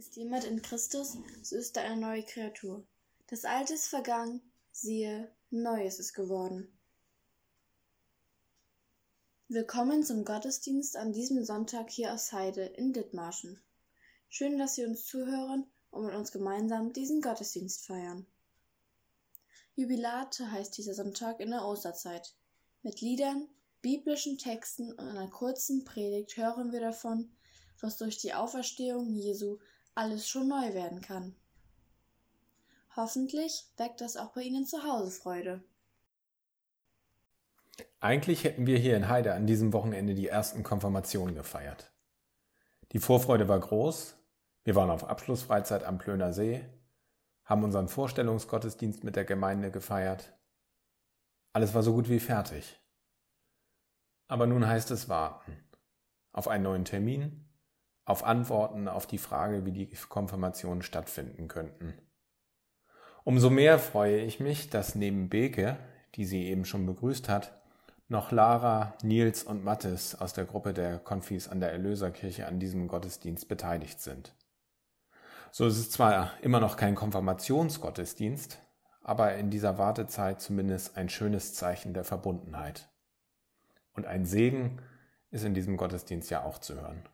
Ist jemand in Christus, so ist er eine neue Kreatur. Das Alte ist vergangen, siehe, Neues ist geworden. Willkommen zum Gottesdienst an diesem Sonntag hier aus Heide in Dithmarschen. Schön, dass Sie uns zuhören und mit uns gemeinsam diesen Gottesdienst feiern. Jubilate heißt dieser Sonntag in der Osterzeit. Mit Liedern, biblischen Texten und einer kurzen Predigt hören wir davon, was durch die Auferstehung Jesu alles schon neu werden kann. Hoffentlich weckt das auch bei Ihnen zu Hause Freude. Eigentlich hätten wir hier in Heide an diesem Wochenende die ersten Konfirmationen gefeiert. Die Vorfreude war groß. Wir waren auf Abschlussfreizeit am Plöner See, haben unseren Vorstellungsgottesdienst mit der Gemeinde gefeiert. Alles war so gut wie fertig. Aber nun heißt es warten. Auf einen neuen Termin, auf Antworten auf die Frage, wie die Konfirmationen stattfinden könnten. Umso mehr freue ich mich, dass neben Beke, die sie eben schon begrüßt hat, noch Lara, Nils und Mattes aus der Gruppe der Konfis an der Erlöserkirche an diesem Gottesdienst beteiligt sind. So ist es zwar immer noch kein Konfirmationsgottesdienst, aber in dieser Wartezeit zumindest ein schönes Zeichen der Verbundenheit. Und ein Segen ist in diesem Gottesdienst ja auch zu hören.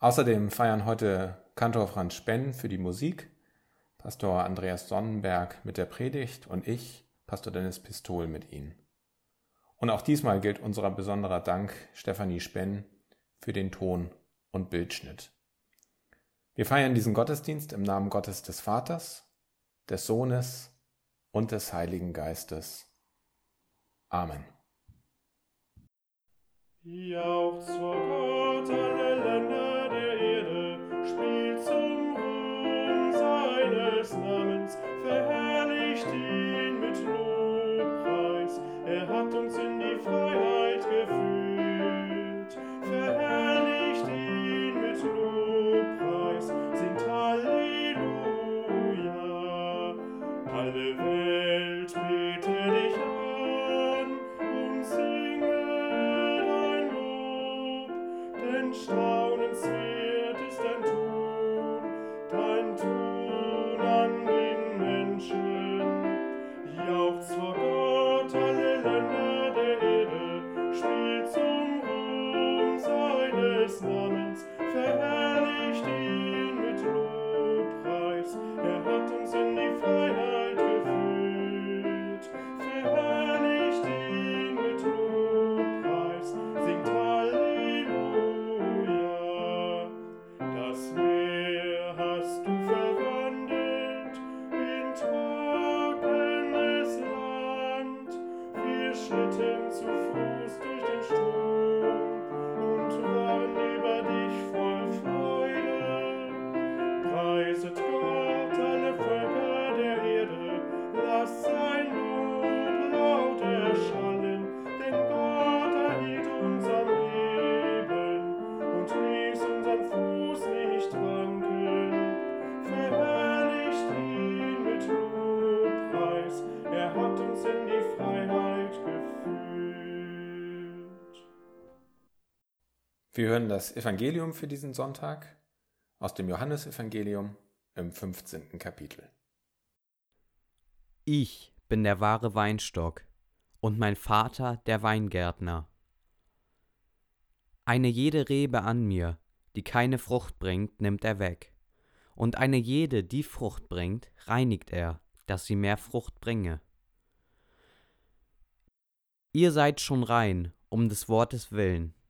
Außerdem feiern heute Kantor Franz Spenn für die Musik, Pastor Andreas Sonnenberg mit der Predigt und ich, Pastor Dennis Pistol mit Ihnen. Und auch diesmal gilt unser besonderer Dank Stefanie Spenn für den Ton und Bildschnitt. Wir feiern diesen Gottesdienst im Namen Gottes des Vaters, des Sohnes und des Heiligen Geistes. Amen. Jauchzt vor Gott zum Ruhm seines Namens, verherrlicht ihn mit Lobpreis. Er hat uns in die Freiheit geführt, verherrlicht ihn mit Lobpreis, singt Halleluja. Alle Welt bete dich an und singe dein Lob, denn staunenswert ist dein Tun, Wir schritten zu Fuß Wir hören das Evangelium für diesen Sonntag aus dem Johannesevangelium im 15. Kapitel. Ich bin der wahre Weinstock und mein Vater der Weingärtner. Eine jede Rebe an mir, die keine Frucht bringt, nimmt er weg, und eine jede, die Frucht bringt, reinigt er, dass sie mehr Frucht bringe. Ihr seid schon rein, um des Wortes willen,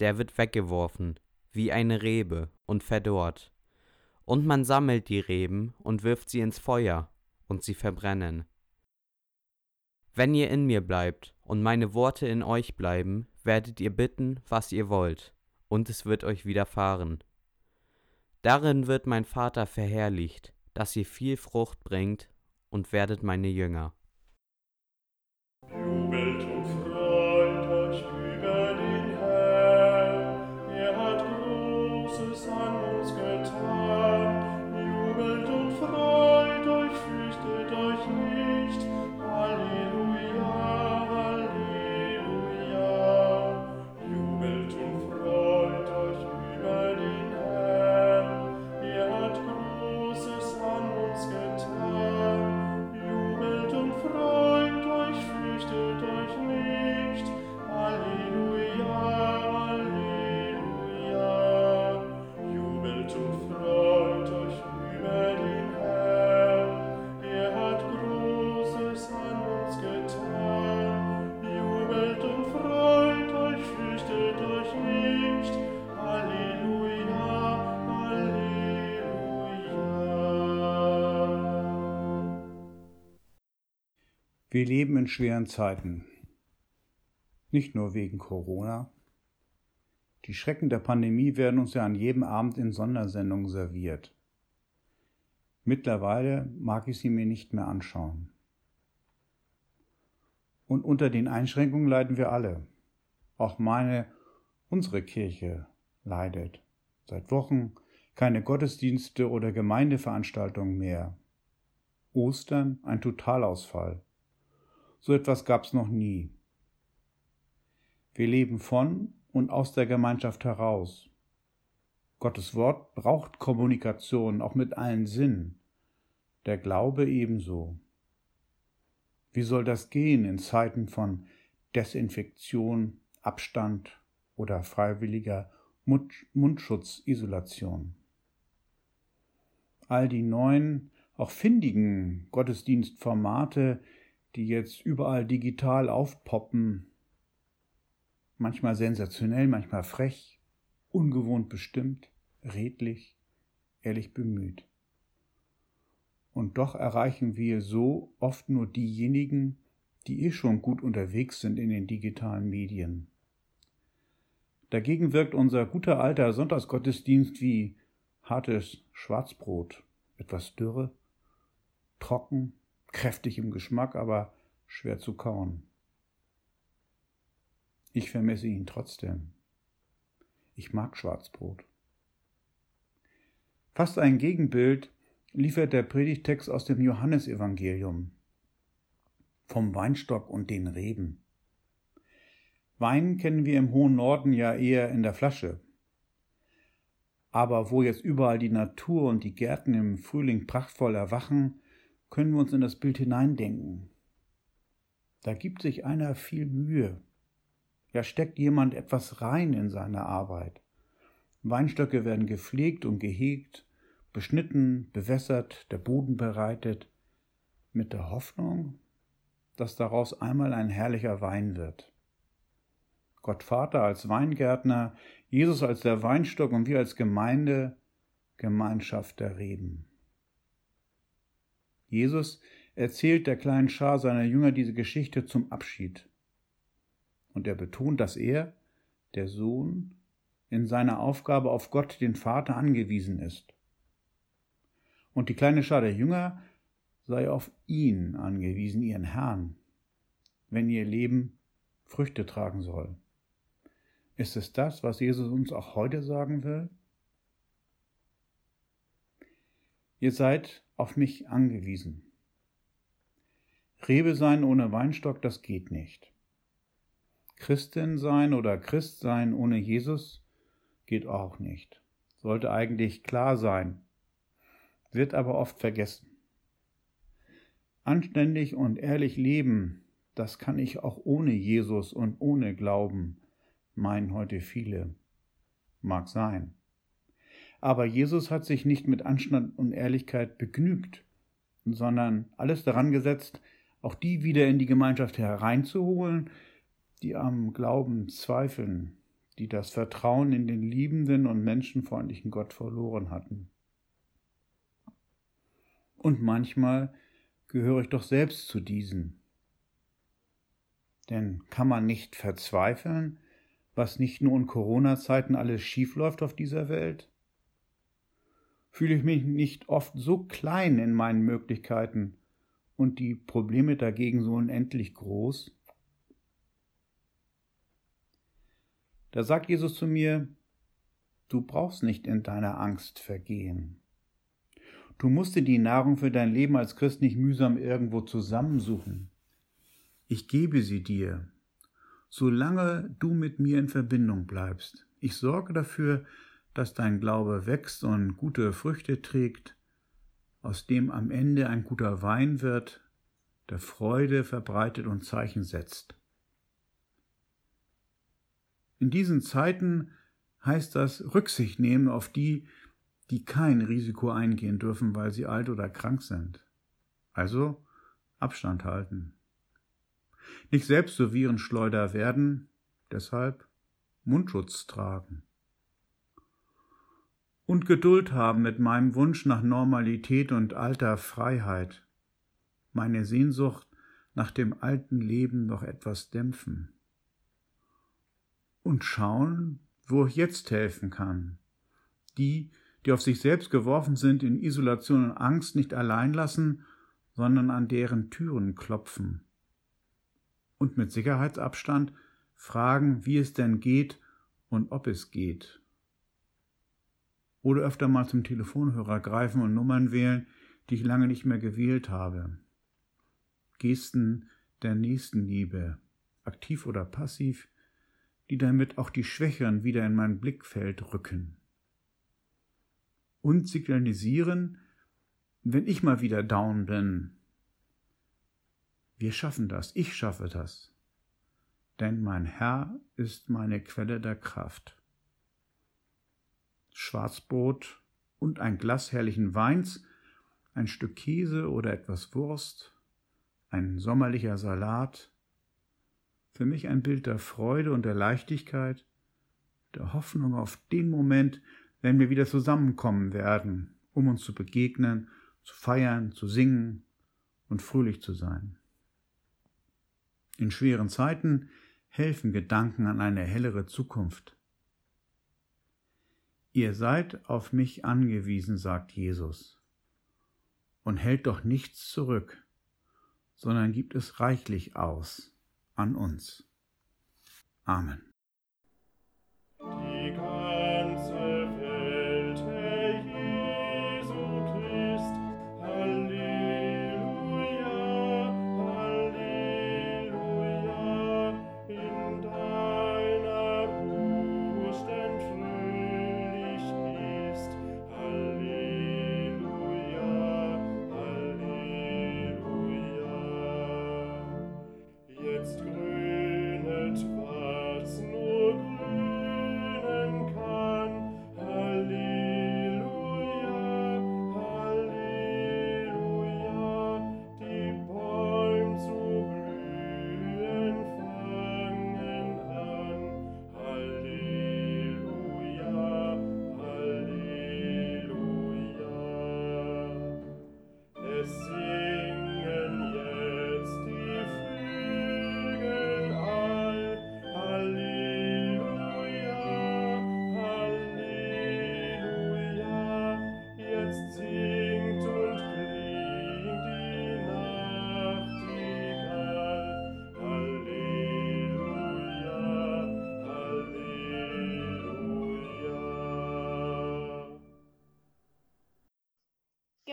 der wird weggeworfen, wie eine Rebe, und verdorrt. Und man sammelt die Reben und wirft sie ins Feuer, und sie verbrennen. Wenn ihr in mir bleibt und meine Worte in euch bleiben, werdet ihr bitten, was ihr wollt, und es wird euch widerfahren. Darin wird mein Vater verherrlicht, dass ihr viel Frucht bringt und werdet meine Jünger. Wir leben in schweren Zeiten. Nicht nur wegen Corona. Die Schrecken der Pandemie werden uns ja an jedem Abend in Sondersendungen serviert. Mittlerweile mag ich sie mir nicht mehr anschauen. Und unter den Einschränkungen leiden wir alle. Auch meine, unsere Kirche leidet. Seit Wochen keine Gottesdienste oder Gemeindeveranstaltungen mehr. Ostern ein Totalausfall. So etwas gab's noch nie. Wir leben von und aus der Gemeinschaft heraus. Gottes Wort braucht Kommunikation, auch mit allen Sinnen. Der Glaube ebenso. Wie soll das gehen in Zeiten von Desinfektion, Abstand oder freiwilliger Mund Mundschutzisolation? All die neuen, auch findigen Gottesdienstformate, die jetzt überall digital aufpoppen, manchmal sensationell, manchmal frech, ungewohnt bestimmt, redlich, ehrlich bemüht. Und doch erreichen wir so oft nur diejenigen, die eh schon gut unterwegs sind in den digitalen Medien. Dagegen wirkt unser guter alter Sonntagsgottesdienst wie hartes Schwarzbrot, etwas dürre, trocken, kräftig im Geschmack, aber schwer zu kauen. Ich vermisse ihn trotzdem. Ich mag Schwarzbrot. Fast ein Gegenbild liefert der Predigtext aus dem Johannesevangelium vom Weinstock und den Reben. Wein kennen wir im hohen Norden ja eher in der Flasche. Aber wo jetzt überall die Natur und die Gärten im Frühling prachtvoll erwachen, können wir uns in das Bild hineindenken. Da gibt sich einer viel Mühe. Ja, steckt jemand etwas rein in seine Arbeit. Weinstöcke werden gepflegt und gehegt, beschnitten, bewässert, der Boden bereitet, mit der Hoffnung, dass daraus einmal ein herrlicher Wein wird. Gott Vater als Weingärtner, Jesus als der Weinstock und wir als Gemeinde, Gemeinschaft der Reben. Jesus erzählt der kleinen Schar seiner Jünger diese Geschichte zum Abschied. Und er betont, dass er, der Sohn, in seiner Aufgabe auf Gott, den Vater, angewiesen ist. Und die kleine Schar der Jünger sei auf ihn angewiesen, ihren Herrn, wenn ihr Leben Früchte tragen soll. Ist es das, was Jesus uns auch heute sagen will? Ihr seid auf mich angewiesen. Rebe sein ohne Weinstock, das geht nicht. Christin sein oder Christ sein ohne Jesus geht auch nicht. Sollte eigentlich klar sein, wird aber oft vergessen. Anständig und ehrlich leben, das kann ich auch ohne Jesus und ohne Glauben, meinen heute viele. Mag sein. Aber Jesus hat sich nicht mit Anstand und Ehrlichkeit begnügt, sondern alles daran gesetzt, auch die wieder in die Gemeinschaft hereinzuholen, die am Glauben zweifeln, die das Vertrauen in den liebenden und menschenfreundlichen Gott verloren hatten. Und manchmal gehöre ich doch selbst zu diesen. Denn kann man nicht verzweifeln, was nicht nur in Corona-Zeiten alles schiefläuft auf dieser Welt? Fühle ich mich nicht oft so klein in meinen Möglichkeiten und die Probleme dagegen so unendlich groß? Da sagt Jesus zu mir, du brauchst nicht in deiner Angst vergehen. Du musst dir die Nahrung für dein Leben als Christ nicht mühsam irgendwo zusammensuchen. Ich gebe sie dir, solange du mit mir in Verbindung bleibst. Ich sorge dafür, dass dein Glaube wächst und gute Früchte trägt, aus dem am Ende ein guter Wein wird, der Freude verbreitet und Zeichen setzt. In diesen Zeiten heißt das Rücksicht nehmen auf die, die kein Risiko eingehen dürfen, weil sie alt oder krank sind. Also Abstand halten. Nicht selbst so Virenschleuder werden, deshalb Mundschutz tragen. Und Geduld haben mit meinem Wunsch nach Normalität und alter Freiheit, meine Sehnsucht nach dem alten Leben noch etwas dämpfen und schauen, wo ich jetzt helfen kann. Die, die auf sich selbst geworfen sind, in Isolation und Angst nicht allein lassen, sondern an deren Türen klopfen. Und mit Sicherheitsabstand fragen, wie es denn geht und ob es geht. Oder öfter mal zum Telefonhörer greifen und Nummern wählen, die ich lange nicht mehr gewählt habe. Gesten der Nächstenliebe, aktiv oder passiv, die damit auch die Schwächeren wieder in mein Blickfeld rücken. Und signalisieren, wenn ich mal wieder down bin. Wir schaffen das, ich schaffe das. Denn mein Herr ist meine Quelle der Kraft. Schwarzbrot und ein Glas herrlichen Weins, ein Stück Käse oder etwas Wurst, ein sommerlicher Salat, für mich ein Bild der Freude und der Leichtigkeit, der Hoffnung auf den Moment, wenn wir wieder zusammenkommen werden, um uns zu begegnen, zu feiern, zu singen und fröhlich zu sein. In schweren Zeiten helfen Gedanken an eine hellere Zukunft. Ihr seid auf mich angewiesen, sagt Jesus, und hält doch nichts zurück, sondern gibt es reichlich aus an uns. Amen.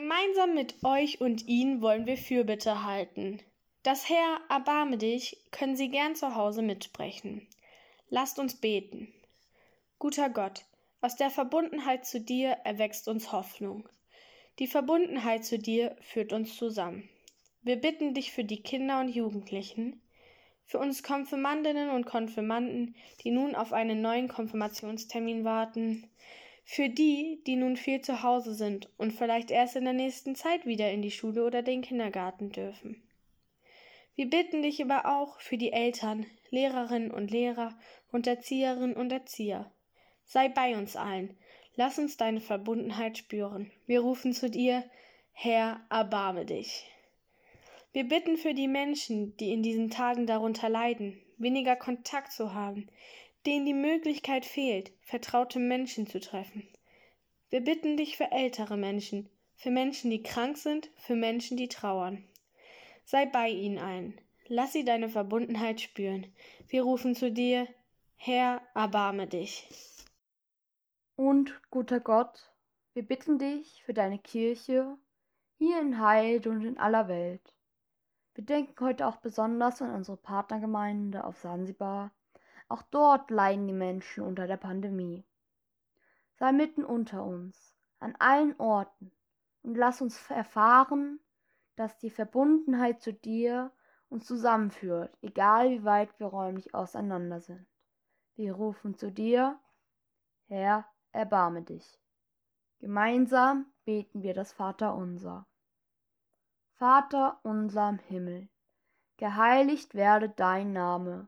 Gemeinsam mit euch und ihnen wollen wir Fürbitte halten. Das Herr, erbarme dich, können Sie gern zu Hause mitsprechen. Lasst uns beten. Guter Gott, aus der Verbundenheit zu dir erwächst uns Hoffnung. Die Verbundenheit zu dir führt uns zusammen. Wir bitten dich für die Kinder und Jugendlichen, für uns Konfirmandinnen und Konfirmanden, die nun auf einen neuen Konfirmationstermin warten, für die, die nun viel zu Hause sind und vielleicht erst in der nächsten Zeit wieder in die Schule oder den Kindergarten dürfen. Wir bitten dich aber auch für die Eltern, Lehrerinnen und Lehrer und Erzieherinnen und Erzieher. Sei bei uns allen, lass uns deine Verbundenheit spüren. Wir rufen zu dir, Herr, erbarme dich. Wir bitten für die Menschen, die in diesen Tagen darunter leiden, weniger Kontakt zu haben, denen die Möglichkeit fehlt, vertraute Menschen zu treffen. Wir bitten dich für ältere Menschen, für Menschen, die krank sind, für Menschen, die trauern. Sei bei ihnen ein. Lass sie deine Verbundenheit spüren. Wir rufen zu dir, Herr, erbarme dich. Und, guter Gott, wir bitten dich für deine Kirche hier in Heide und in aller Welt. Wir denken heute auch besonders an unsere Partnergemeinde auf Sansibar. Auch dort leiden die Menschen unter der Pandemie. Sei mitten unter uns, an allen Orten, und lass uns erfahren, dass die Verbundenheit zu dir uns zusammenführt, egal wie weit wir räumlich auseinander sind. Wir rufen zu dir, Herr, erbarme dich. Gemeinsam beten wir das Vaterunser. Vater unser im Himmel, geheiligt werde dein Name,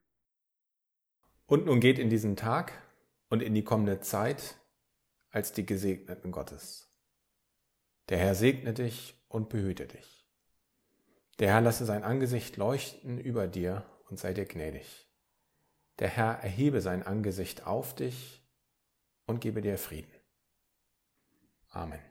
Und nun geht in diesen Tag und in die kommende Zeit als die Gesegneten Gottes. Der Herr segne dich und behüte dich. Der Herr lasse sein Angesicht leuchten über dir und sei dir gnädig. Der Herr erhebe sein Angesicht auf dich und gebe dir Frieden. Amen.